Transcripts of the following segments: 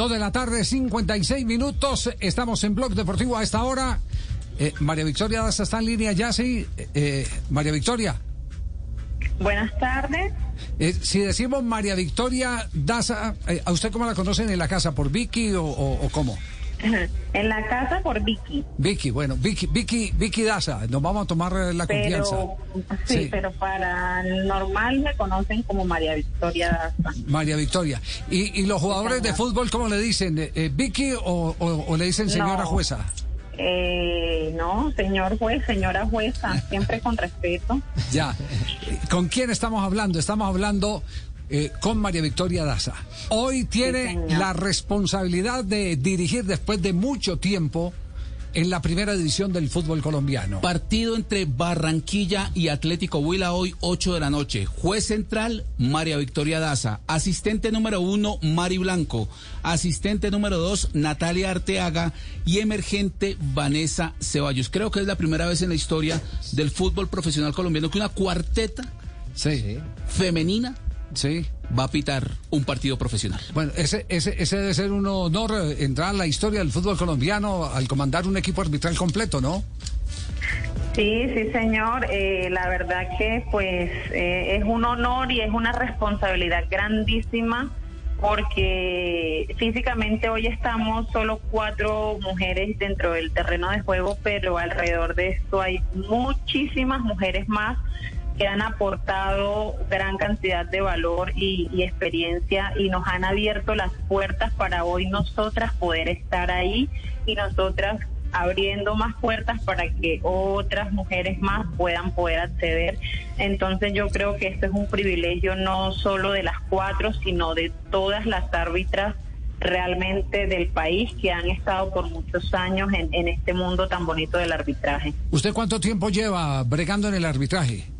Dos de la tarde, 56 minutos. Estamos en Blog Deportivo a esta hora. Eh, María Victoria Daza está en línea ya, sí. Eh, eh, María Victoria. Buenas tardes. Eh, si decimos María Victoria Daza, eh, ¿a usted cómo la conocen en la casa? ¿Por Vicky o, o- o cómo? En la casa por Vicky. Vicky, bueno, Vicky, Vicky, Vicky Daza, nos vamos a tomar eh, la confianza. Sí, Sí. pero para el normal me conocen como María Victoria Daza. María Victoria. ¿Y, y los jugadores de fútbol cómo le dicen? Eh, eh, ¿Vicky o, o- o le dicen señora No. jueza? Eh, no, señor juez, señora jueza, siempre con respeto. Ya. ¿Con quién estamos hablando? Estamos hablando eh, con María Victoria Daza. Hoy tiene Sí, la responsabilidad de dirigir después de mucho tiempo en la primera división del fútbol colombiano. Partido entre Barranquilla y Atlético Huila hoy 8 de la noche. Juez central, María Victoria Daza. Asistente número uno, Mari Blanco. Asistente número dos, Natalia Arteaga. Y emergente, Vanessa Ceballos. Creo que es la primera vez en la historia del fútbol profesional colombiano que una cuarteta Sí, femenina sí. va a pitar un partido profesional. Bueno, ese, ese, ese debe ser un honor eh, entrar a la historia del fútbol colombiano al comandar un equipo arbitral completo, ¿no? Sí, sí, señor. Eh, la verdad que pues eh, es un honor y es una responsabilidad grandísima porque físicamente hoy estamos solo cuatro mujeres dentro del terreno de juego, pero alrededor de esto hay muchísimas mujeres más que han aportado gran cantidad de valor y, experiencia y nos han abierto las puertas para hoy nosotras poder estar ahí y nosotras abriendo más puertas para que otras mujeres más puedan poder acceder. Entonces yo creo que esto es un privilegio no solo de las cuatro, sino de todas las árbitras realmente del país que han estado por muchos años en este mundo tan bonito del arbitraje. ¿Usted cuánto tiempo lleva bregando en el arbitraje?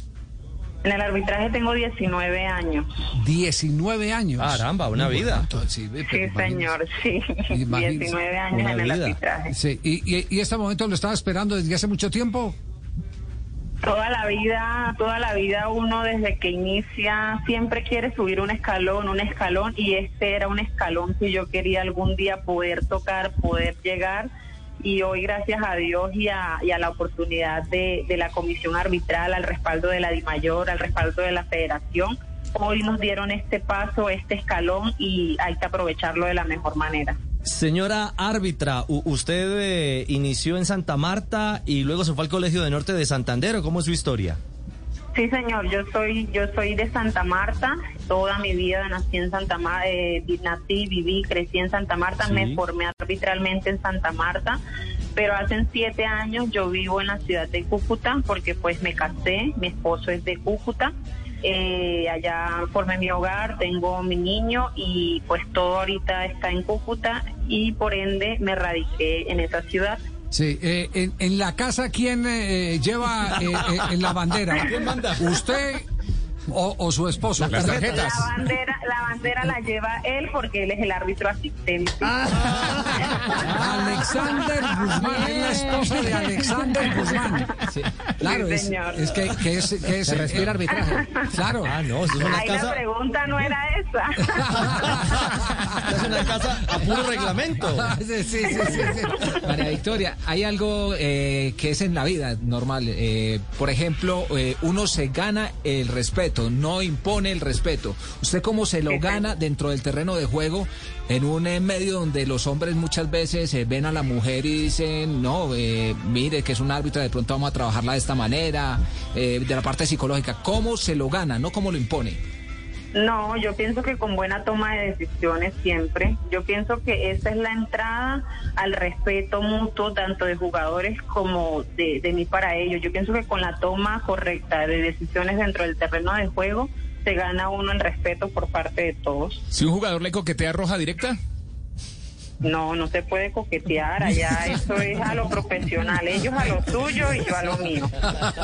En el arbitraje tengo 19 años. 19 años. Caramba, una vida. Entonces, sí, señor, sí. Imagínese. 19 años Una en el vida. arbitraje. Sí, y, y- y este momento lo estaba esperando desde hace mucho tiempo. Toda la vida, toda la vida uno desde que inicia siempre quiere subir un escalón, un escalón y este era un escalón que yo quería algún día poder tocar, poder llegar y hoy gracias a Dios y a, la oportunidad de, de la comisión arbitral, al respaldo de la DIMAYOR, al respaldo de la federación, hoy nos dieron este paso, este escalón y hay que aprovecharlo de la mejor manera. Señora árbitra, usted eh, inició en Santa Marta y luego se fue al Colegio de Norte de Santander, ¿o cómo es su historia? Sí, señor, yo soy yo soy de Santa Marta, toda mi vida nací en Santa Marta, nací, viví, crecí en Santa Marta, Sí. me formé arbitralmente en Santa Marta, pero hace siete años yo vivo en la ciudad de Cúcuta porque pues me casé, mi esposo es de Cúcuta, eh, allá formé mi hogar, tengo mi niño y pues todo ahorita está en Cúcuta y por ende me radiqué en esa ciudad. Sí, eh, en, en la casa, ¿quién eh, lleva eh, eh, en la bandera? ¿Quién manda? ¿Usted o, o su esposo? Las tarjetas. La bandera, la bandera la lleva él porque él es el árbitro asistente. Alexander Guzmán, es la esposa de Alexander Guzmán. Claro, Sí, es, señor. es que, que es, que es Se respira arbitraje. Claro. Ah, no, es una Ahí la pregunta no era esa. es una casa a puro reglamento. Sí, sí, sí, sí, sí. María Victoria, hay algo eh, que es en la vida normal. eh, por ejemplo, eh, uno se gana el respeto, no impone el respeto. ¿Usted cómo se lo gana dentro del terreno de juego en un eh, medio donde los hombres muchas veces eh, ven a la mujer y dicen, no, eh, mire que es un árbitro, de pronto vamos a trabajarla de esta manera, eh, de la parte psicológica? ¿Cómo se lo gana, no cómo lo impone? No, yo pienso que con buena toma de decisiones siempre. Yo pienso que esa es la entrada al respeto mutuo, tanto de jugadores como de, de mí para ellos. Yo pienso que con la toma correcta de decisiones dentro del terreno de juego, se gana uno el respeto por parte de todos. Si un jugador le coquetea roja directa, No, no se puede coquetear allá, eso es a lo profesional, ellos a lo suyo y yo a lo mío.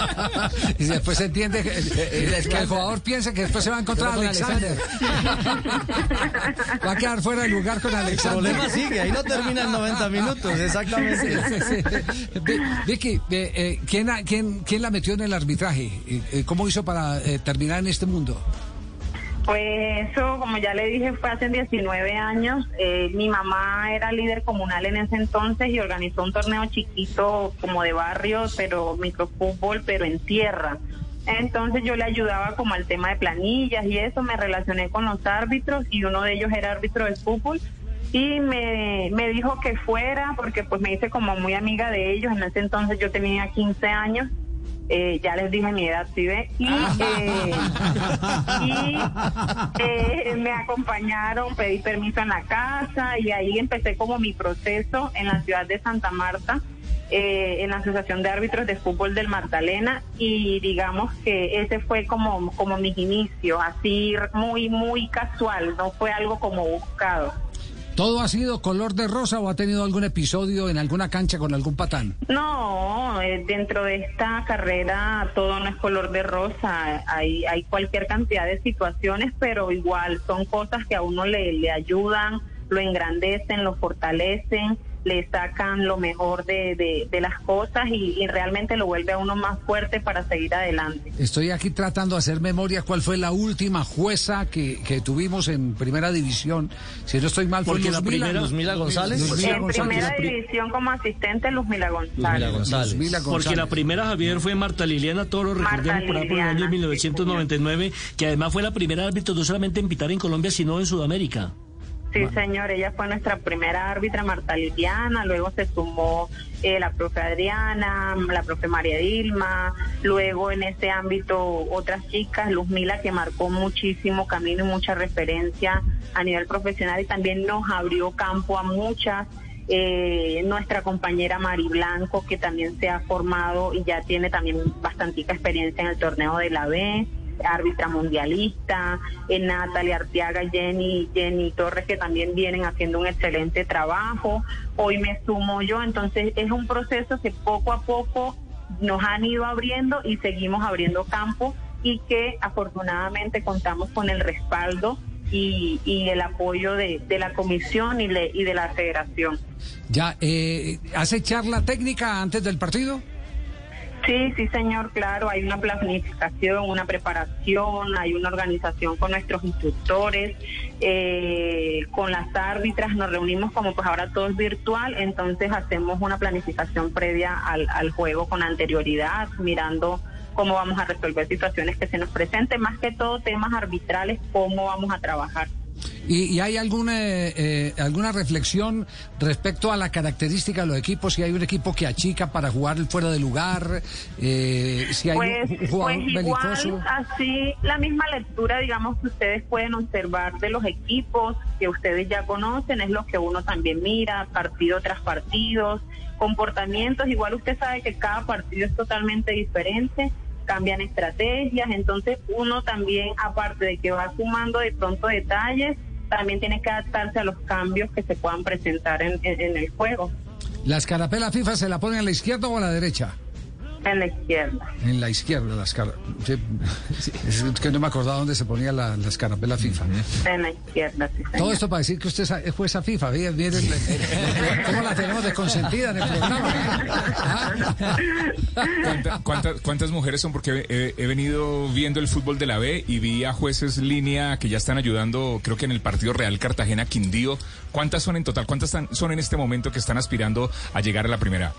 y después se entiende que, eh, que el jugador piensa que después se va a encontrar a Con Alexander. va a quedar fuera de lugar con El Alexander. problema sigue, ahí no termina en 90 minutos, exactamente. Sí, sí, sí. Vi- Vicky, eh, eh, ¿quién, la- quién, quién la metió en el arbitraje? Eh, eh, ¿Cómo hizo para eh, terminar en este mundo? Pues eso, como ya le dije, fue hace 19 años. Eh, mi mamá era líder comunal en ese entonces y organizó un torneo chiquito como de barrio, pero microfútbol, pero en tierra. Entonces yo le ayudaba como al tema de planillas y eso, me relacioné con los árbitros y uno de ellos era árbitro de fútbol y me, me dijo que fuera porque pues me hice como muy amiga de ellos. En ese entonces yo tenía 15 años. Eh, ya les dije mi edad, ¿sí ve? Y, eh, y eh, me acompañaron, pedí permiso en la casa y ahí empecé como mi proceso en la ciudad de Santa Marta, eh, en la Asociación de Árbitros de Fútbol del Magdalena y digamos que ese fue como, como mis inicios, así muy, muy casual, no fue algo como buscado. ¿Todo ha sido color de rosa o ha tenido algún episodio en alguna cancha con algún patán? No, eh, dentro de esta carrera todo no es color de rosa, hay, hay cualquier cantidad de situaciones, pero igual son cosas que a uno le, le ayudan, lo engrandecen, lo fortalecen, le sacan lo mejor de, de, de las cosas y, y realmente lo vuelve a uno más fuerte para seguir adelante. Estoy aquí tratando de hacer memoria cuál fue la última jueza que, que tuvimos en primera división. Si no estoy mal, fue Porque la primera- Luzmila González. Luzmila en González. primera división como asistente, Luzmila González. Luzmila González. Luzmila Porque la González. primera, Javier, fue Marta Liliana Toro, Marta recordemos por el año Liliana, 1999, que además fue la primera árbitro no solamente en pitar en Colombia, sino en Sudamérica. Sí, señor, ella fue nuestra primera árbitra, Marta Liliana, luego se sumó eh, la profe Adriana, la profe María Dilma, luego en ese ámbito otras chicas, Luz Mila, que marcó muchísimo camino y mucha referencia a nivel profesional y también nos abrió campo a muchas. Eh, nuestra compañera Mari Blanco, que también se ha formado y ya tiene también bastantica experiencia en el torneo de la B árbitra mundialista, eh, Natalia Arteaga, Jenny, Jenny Torres, que también vienen haciendo un excelente trabajo. Hoy me sumo yo, entonces es un proceso que poco a poco nos han ido abriendo y seguimos abriendo campo y que afortunadamente contamos con el respaldo y, y el apoyo de, la comisión y, le- y de la federación. Ya, eh, ¿hace charla técnica antes del partido? Sí, sí, señor, claro, hay una planificación, una preparación, hay una organización con nuestros instructores, eh, con las árbitras, nos reunimos como pues ahora todo es virtual, entonces hacemos una planificación previa al, al juego con anterioridad, mirando cómo vamos a resolver situaciones que se nos presenten, más que todo temas arbitrales, cómo vamos a trabajar. ¿Y, y hay alguna, eh, alguna reflexión respecto a la característica de los equipos? Si hay un equipo que achica para jugar fuera de lugar, eh, si hay Pues, un, jugador pues igual, belicoso. así la misma lectura, digamos, que ustedes pueden observar de los equipos que ustedes ya conocen, es lo que uno también mira, partido tras partido, comportamientos, igual usted sabe que cada partido es totalmente diferente, cambian estrategias, entonces uno también, aparte de que va sumando de pronto detalles, también tiene que adaptarse a los cambios que se puedan presentar en, el juego, ¿La escarapela FIFA se la ponen a la izquierda o a la derecha? En la izquierda. En la izquierda, la escara- sí, sí, es que no me acordaba dónde se ponía la, la escarapela FIFA. En la izquierda, sí. Todo esto para decir que usted es jueza FIFA. Miren, miren, cómo la tenemos de consentida en el programa. ¿Cuánta- cuántas, cuántas mujeres son? Porque he, he venido viendo el fútbol de la B y vi a jueces línea que ya están ayudando, creo que en el partido Real Cartagena Quindío. ¿Cuántas son en total? ¿Cuántas son en este momento que están aspirando a llegar a la primera?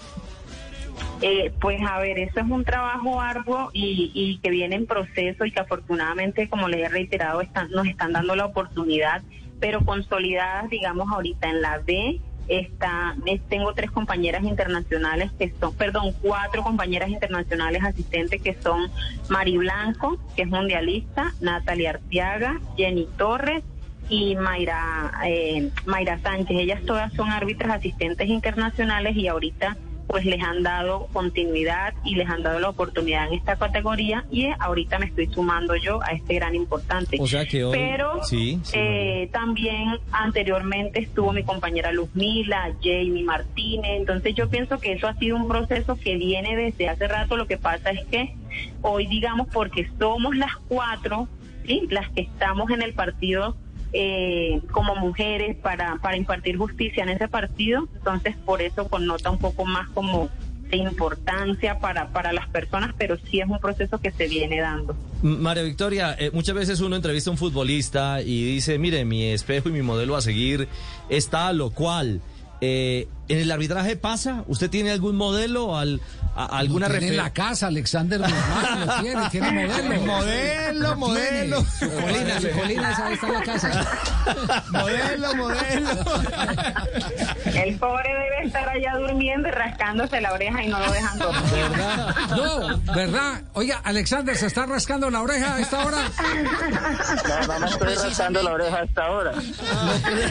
Eh, pues a ver, eso es un trabajo arduo y, y que viene en proceso y que afortunadamente, como les he reiterado, están, nos están dando la oportunidad, pero consolidadas, digamos, ahorita en la B. Está, es- tengo tres compañeras internacionales que son, perdón, cuatro compañeras internacionales asistentes que son Mari Blanco, que es mundialista, Natalia Arteaga, Jenny Torres y Mayra, eh, Mayra Sánchez. Ellas todas son árbitras asistentes internacionales y ahorita pues les han dado continuidad y les han dado la oportunidad en esta categoría y ahorita me estoy sumando yo a este gran importante. O sea que hoy- Pero Sí, sí, eh, también anteriormente estuvo mi compañera Luz Mila, Jamie Martínez, entonces yo pienso que eso ha sido un proceso que viene desde hace rato, lo que pasa es que hoy digamos porque somos las cuatro, ¿sí? las que estamos en el partido eh, como mujeres para, para impartir justicia en ese partido, entonces por eso connota un poco más como de importancia para, para las personas, pero sí es un proceso que se viene dando. María Victoria, eh, muchas veces uno entrevista a un futbolista y dice, mire, mi espejo y mi modelo a seguir está lo cual. Eh, ¿En el arbitraje pasa? ¿Usted tiene algún modelo, al, a- alguna tiene en la casa, Alexander Guzmán, lo tiene, tiene modelo. Modelo, Lo modelo. Su colina, su colina, esa está en la casa. modelo, modelo. El pobre debe estar allá durmiendo y rascándose la oreja y no lo dejan dormir. No, ¿verdad? Oiga, Alexander, ¿se está rascando la oreja a esta hora? No, no me estoy rascando la oreja hasta ahora. Estoy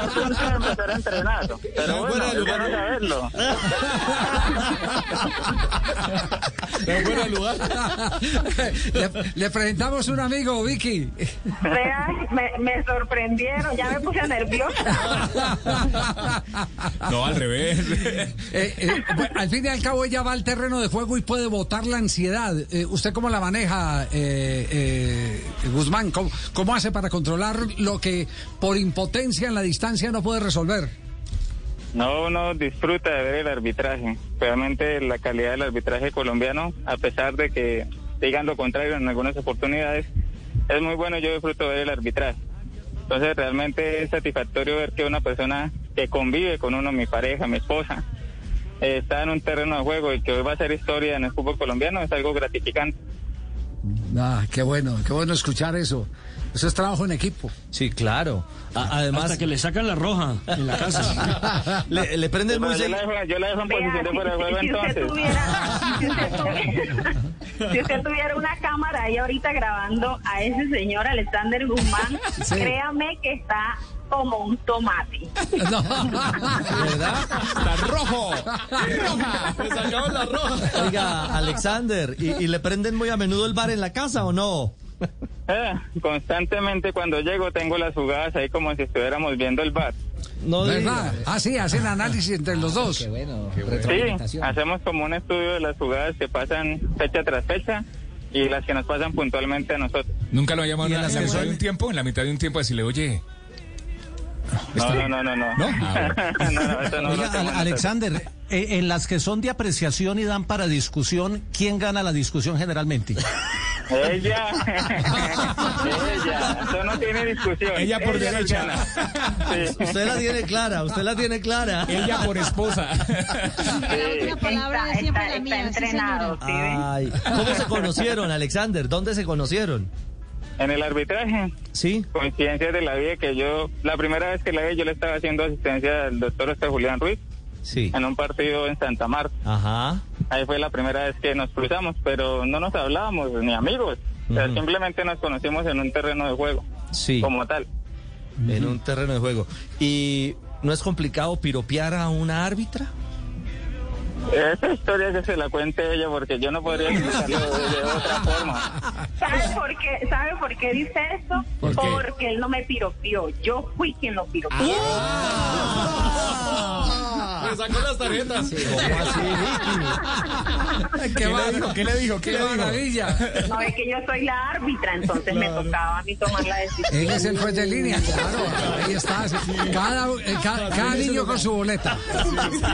a punto de empezar a entrenar. Pero bueno, es bueno saberlo. le, le presentamos un amigo, Vicky. Vea, me, me sorprendieron, ya me puse nerviosa. No, al revés. Eh, eh, al fin y al cabo ella va al terreno de juego y puede botar la ansiedad. Eh, ¿Usted cómo la maneja, eh, eh, Guzmán? ¿Cómo, cómo hace para controlar lo que por impotencia en la distancia no puede resolver? No, uno disfruta de ver el arbitraje. Realmente la calidad del arbitraje colombiano, a pesar de que digan lo contrario en algunas oportunidades, es muy bueno. Yo disfruto ver el arbitraje. Entonces realmente es satisfactorio ver que una persona que convive con uno, mi pareja, mi esposa, está en un terreno de juego y que hoy va a hacer historia en el fútbol colombiano es algo gratificante. Ah, qué bueno, qué bueno escuchar eso. Eso es trabajo en equipo. Sí, claro. A- además, Hasta que le sacan la roja en la casa. le, le prenden muy yo, la dejo, yo la dejo en Vea, posición de si, fuera de juego si usted entonces. tuviera, si usted tuviera, si usted tuviera una cámara ahí ahorita grabando a ese señor Alexander Guzmán, Sí. créame que está como un tomate. No. ¿Verdad? Está rojo. Oiga, Alexander, ¿y, y le prenden muy a menudo el bar en la casa o no? Eh, constantemente cuando llego tengo las jugadas ahí como si estuviéramos viendo el bar. No ¿Verdad? Ah, sí, hacen análisis entre los dos. Qué bueno. Sí, hacemos como un estudio de las jugadas que pasan fecha tras fecha y las que nos pasan puntualmente a nosotros. Nunca lo ha llamado ¿Y en la, mitad de un tiempo, en la mitad de un tiempo, decirle, oye, No, no, no, no. Ah. Alexander, eh, en las que son de apreciación y dan para discusión, ¿quién gana la discusión generalmente? Ella. Ella. Eso no tiene discusión. Ella por nos derecha. Sí. Usted la tiene clara, usted la tiene clara. ella por esposa. Sí. La palabra Está, siempre está- la mía, entrenado, ¿cómo se conocieron, Alexander? ¿Dónde se conocieron? En el arbitraje, ¿Sí? coincidencias de la vida que yo, la primera vez que la vi, yo le estaba haciendo asistencia al doctor este Julián Ruiz Sí. en un partido en Santa Marta. Ajá. Ahí fue la primera vez que nos cruzamos, pero no nos hablábamos ni amigos. O sea, simplemente nos conocimos en un terreno de juego, Sí. como tal. En un terreno de juego. ¿Y no es complicado piropear a una árbitra? Esa historia que se la cuente ella, porque yo no podría explicarlo de, de otra forma. ¿Sabe por qué, ¿Sabe por qué dice eso? ¿Por qué? Porque él no me piropió. Yo fui quien lo piropió. Sacó las tarjetas. ¿Cómo así, Vicky? ¿Qué, le dijo? ¿Qué le dijo? ¿Qué ¡Qué le dijo? maravilla! No es que yo soy la árbitra, entonces me tocaba a mí tomar la decisión. Él es el juez de línea, claro. Ahí está. Cada, eh, ca- cada niño con su boleta.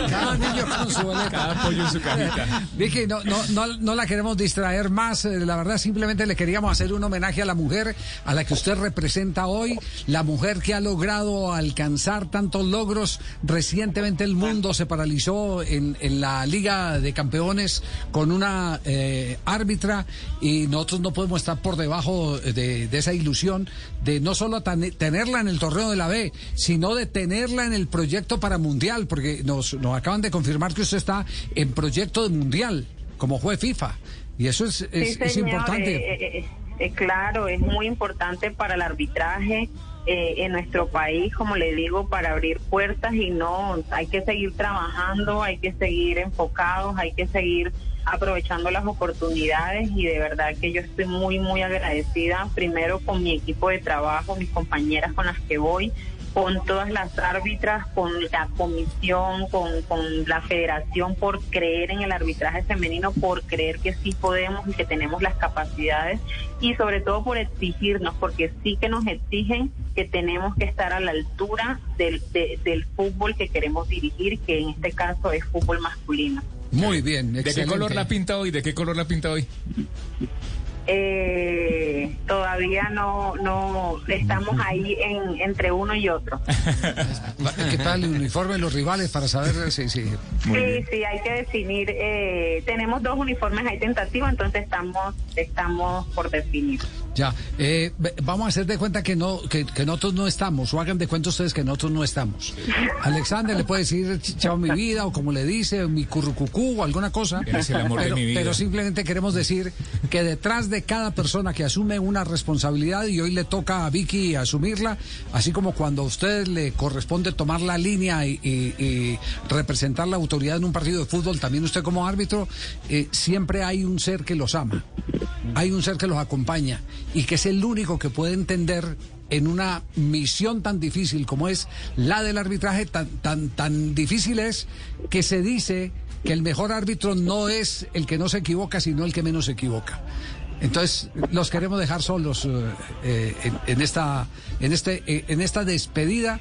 Cada niño con su boleta. Cada pollo en su cajita. Vicky, no, no, no, no la queremos distraer más. eh, La verdad, simplemente le queríamos hacer un homenaje a la mujer a la que usted representa hoy. La mujer que ha logrado alcanzar tantos logros. Recientemente el mundo se paralizó en, en la Liga de Campeones con una eh, árbitra y nosotros no podemos estar por debajo de, de esa ilusión de no solo tan- tenerla en el torneo de la B, sino de tenerla en el proyecto para Mundial, porque nos, nos acaban de confirmar que usted está en proyecto de Mundial como juez FIFA. Y eso es, es, Sí, es importante. eh, eh, eh, claro, es muy importante para el arbitraje eh, en nuestro país, como le digo, para abrir puertas y no, hay que seguir trabajando, hay que seguir enfocados, hay que seguir aprovechando las oportunidades y de verdad que yo estoy muy, muy agradecida primero con mi equipo de trabajo, mis compañeras con las que voy, con todas las árbitras, con la comisión, con, con la federación por creer en el arbitraje femenino, por creer que sí podemos y que tenemos las capacidades y sobre todo por exigirnos, porque sí que nos exigen que tenemos que estar a la altura del, de- del fútbol que queremos dirigir, que en este caso es fútbol masculino. Muy bien, ¿De qué color la pinta hoy? ¿De qué color la pinta hoy? Eh, todavía no, no estamos ahí en, entre uno y otro. ¿Qué tal el uniforme de los rivales para saber si... si... Sí, sí, hay que definir. Eh, tenemos dos uniformes ahí tentativos, entonces estamos estamos por definir. Ya, eh, vamos a hacer de cuenta que no que, que nosotros no estamos, o hagan de cuenta ustedes que nosotros no estamos. Alexander le puede decir ch- chao mi vida, o como le dice, mi currucucú, o alguna cosa. Eres el amor de pero, mi vida. pero simplemente queremos decir que detrás de cada persona que asume una responsabilidad, y hoy le toca a Vicky asumirla, así como cuando a usted le corresponde tomar la línea y, y- y representar la autoridad en un partido de fútbol, también usted como árbitro, eh, siempre hay un ser que los ama, hay un ser que los acompaña y que es el único que puede entender en una misión tan difícil como es la del arbitraje, tan, tan, tan difícil es que se dice que el mejor árbitro no es el que no se equivoca, sino el que menos se equivoca. Entonces, los queremos dejar solos eh, eh, en, esta, en, este, eh, en esta despedida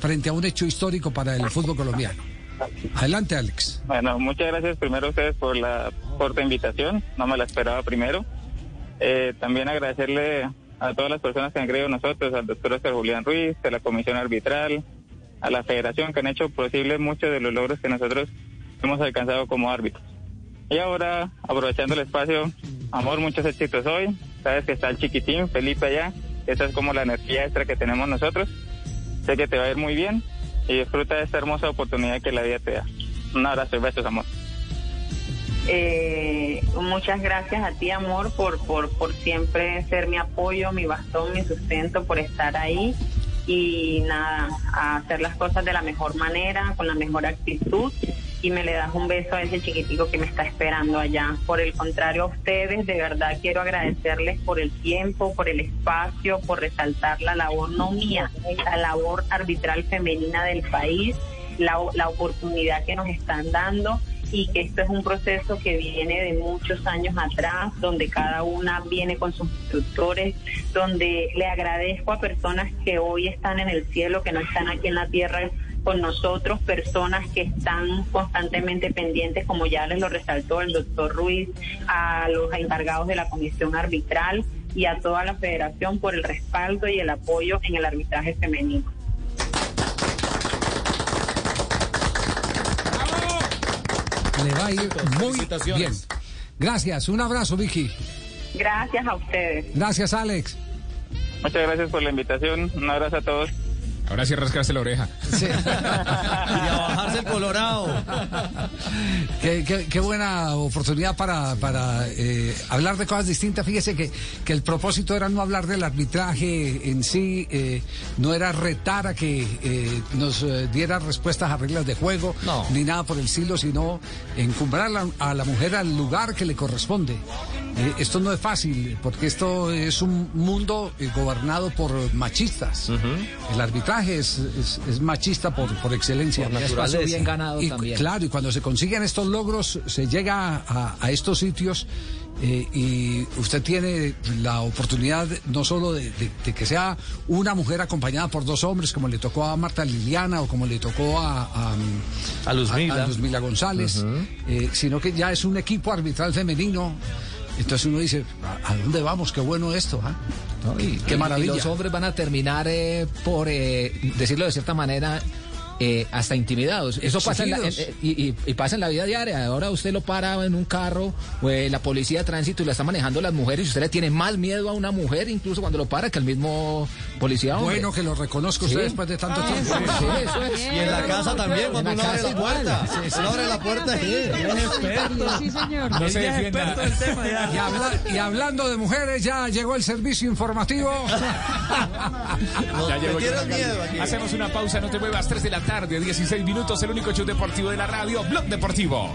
frente a un hecho histórico para el fútbol colombiano. Adelante, Alex. Bueno, muchas gracias primero a ustedes por la corta invitación, no me la esperaba primero. Eh, también agradecerle a todas las personas que han creído nosotros, al doctor Oscar Julián Ruiz, a la comisión arbitral, a la federación que han hecho posible muchos de los logros que nosotros hemos alcanzado como árbitros. Y ahora, aprovechando el espacio, amor, muchos éxitos hoy. Sabes que está el chiquitín, Felipe allá. Esa es como la energía extra que tenemos nosotros. Sé que te va a ir muy bien y disfruta de esta hermosa oportunidad que la vida te da. Un abrazo y besos, amor. Eh, muchas gracias a ti, amor, por, por, por siempre ser mi apoyo, mi bastón, mi sustento, por estar ahí y nada, a hacer las cosas de la mejor manera, con la mejor actitud y me le das un beso a ese chiquitico que me está esperando allá. Por el contrario, a ustedes, de verdad quiero agradecerles por el tiempo, por el espacio, por resaltar la labor no mía, la labor arbitral femenina del país, la, la oportunidad que nos están dando y que esto es un proceso que viene de muchos años atrás, donde cada una viene con sus instructores, donde le agradezco a personas que hoy están en el cielo, que no están aquí en la tierra con nosotros, personas que están constantemente pendientes, como ya les lo resaltó el doctor Ruiz, a los encargados de la comisión arbitral y a toda la federación por el respaldo y el apoyo en el arbitraje femenino. Le va a ir muy bien. Gracias, un abrazo, Vicky. Gracias a ustedes. Gracias, Alex. Muchas gracias por la invitación. Un abrazo a todos. Ahora sí rascarse la oreja. Sí. Y a bajarse el colorado. Qué, qué- qué buena oportunidad para, para eh, hablar de cosas distintas. Fíjese que, que el propósito era no hablar del arbitraje en sí, eh, no era retar a que eh, nos eh, diera respuestas a reglas de juego, No. ni nada por el estilo, sino encumbrar a la, a la mujer al lugar que le corresponde. Eh, esto no es fácil, porque esto es un mundo eh, gobernado por machistas. El arbitraje es, es- es machista por, por excelencia. Por naturaleza. bien ganado Y, también. Claro, y cuando se consiguen estos logros, se llega a, a estos sitios eh, y usted tiene la oportunidad no solo de, de- de que sea una mujer acompañada por dos hombres, como le tocó a Marta Liliana o como le tocó a, a, A Luzmila. a Luzmila González, eh, sino que ya es un equipo arbitral femenino. Entonces uno dice, ¿a, dónde vamos? Qué bueno esto, ¿ah? Qué y- maravilla. y los hombres van a terminar eh, por eh, decirlo de cierta manera. eh, hasta intimidados. Eso pasa en la, en- eh, y pasa en la vida diaria. Ahora usted lo para en un carro, eh, la policía de tránsito y la está manejando las mujeres y usted le tiene más miedo a una mujer incluso cuando lo para que al mismo Policía, hombre. Bueno que lo reconozco usted Sí. después de tanto Ah, tiempo. sí, sí, eso es. Y en la casa también, cuando uno abre la puerta. Uno abre la puerta y... Sí, señor. No se experto del tema ya. Y, habla- y hablando de mujeres, ya llegó el servicio informativo. Ya llegó miedo aquí. Hacemos una pausa, no te muevas, 3 de la tarde, 16 minutos, el único show deportivo de la radio, Blog Deportivo.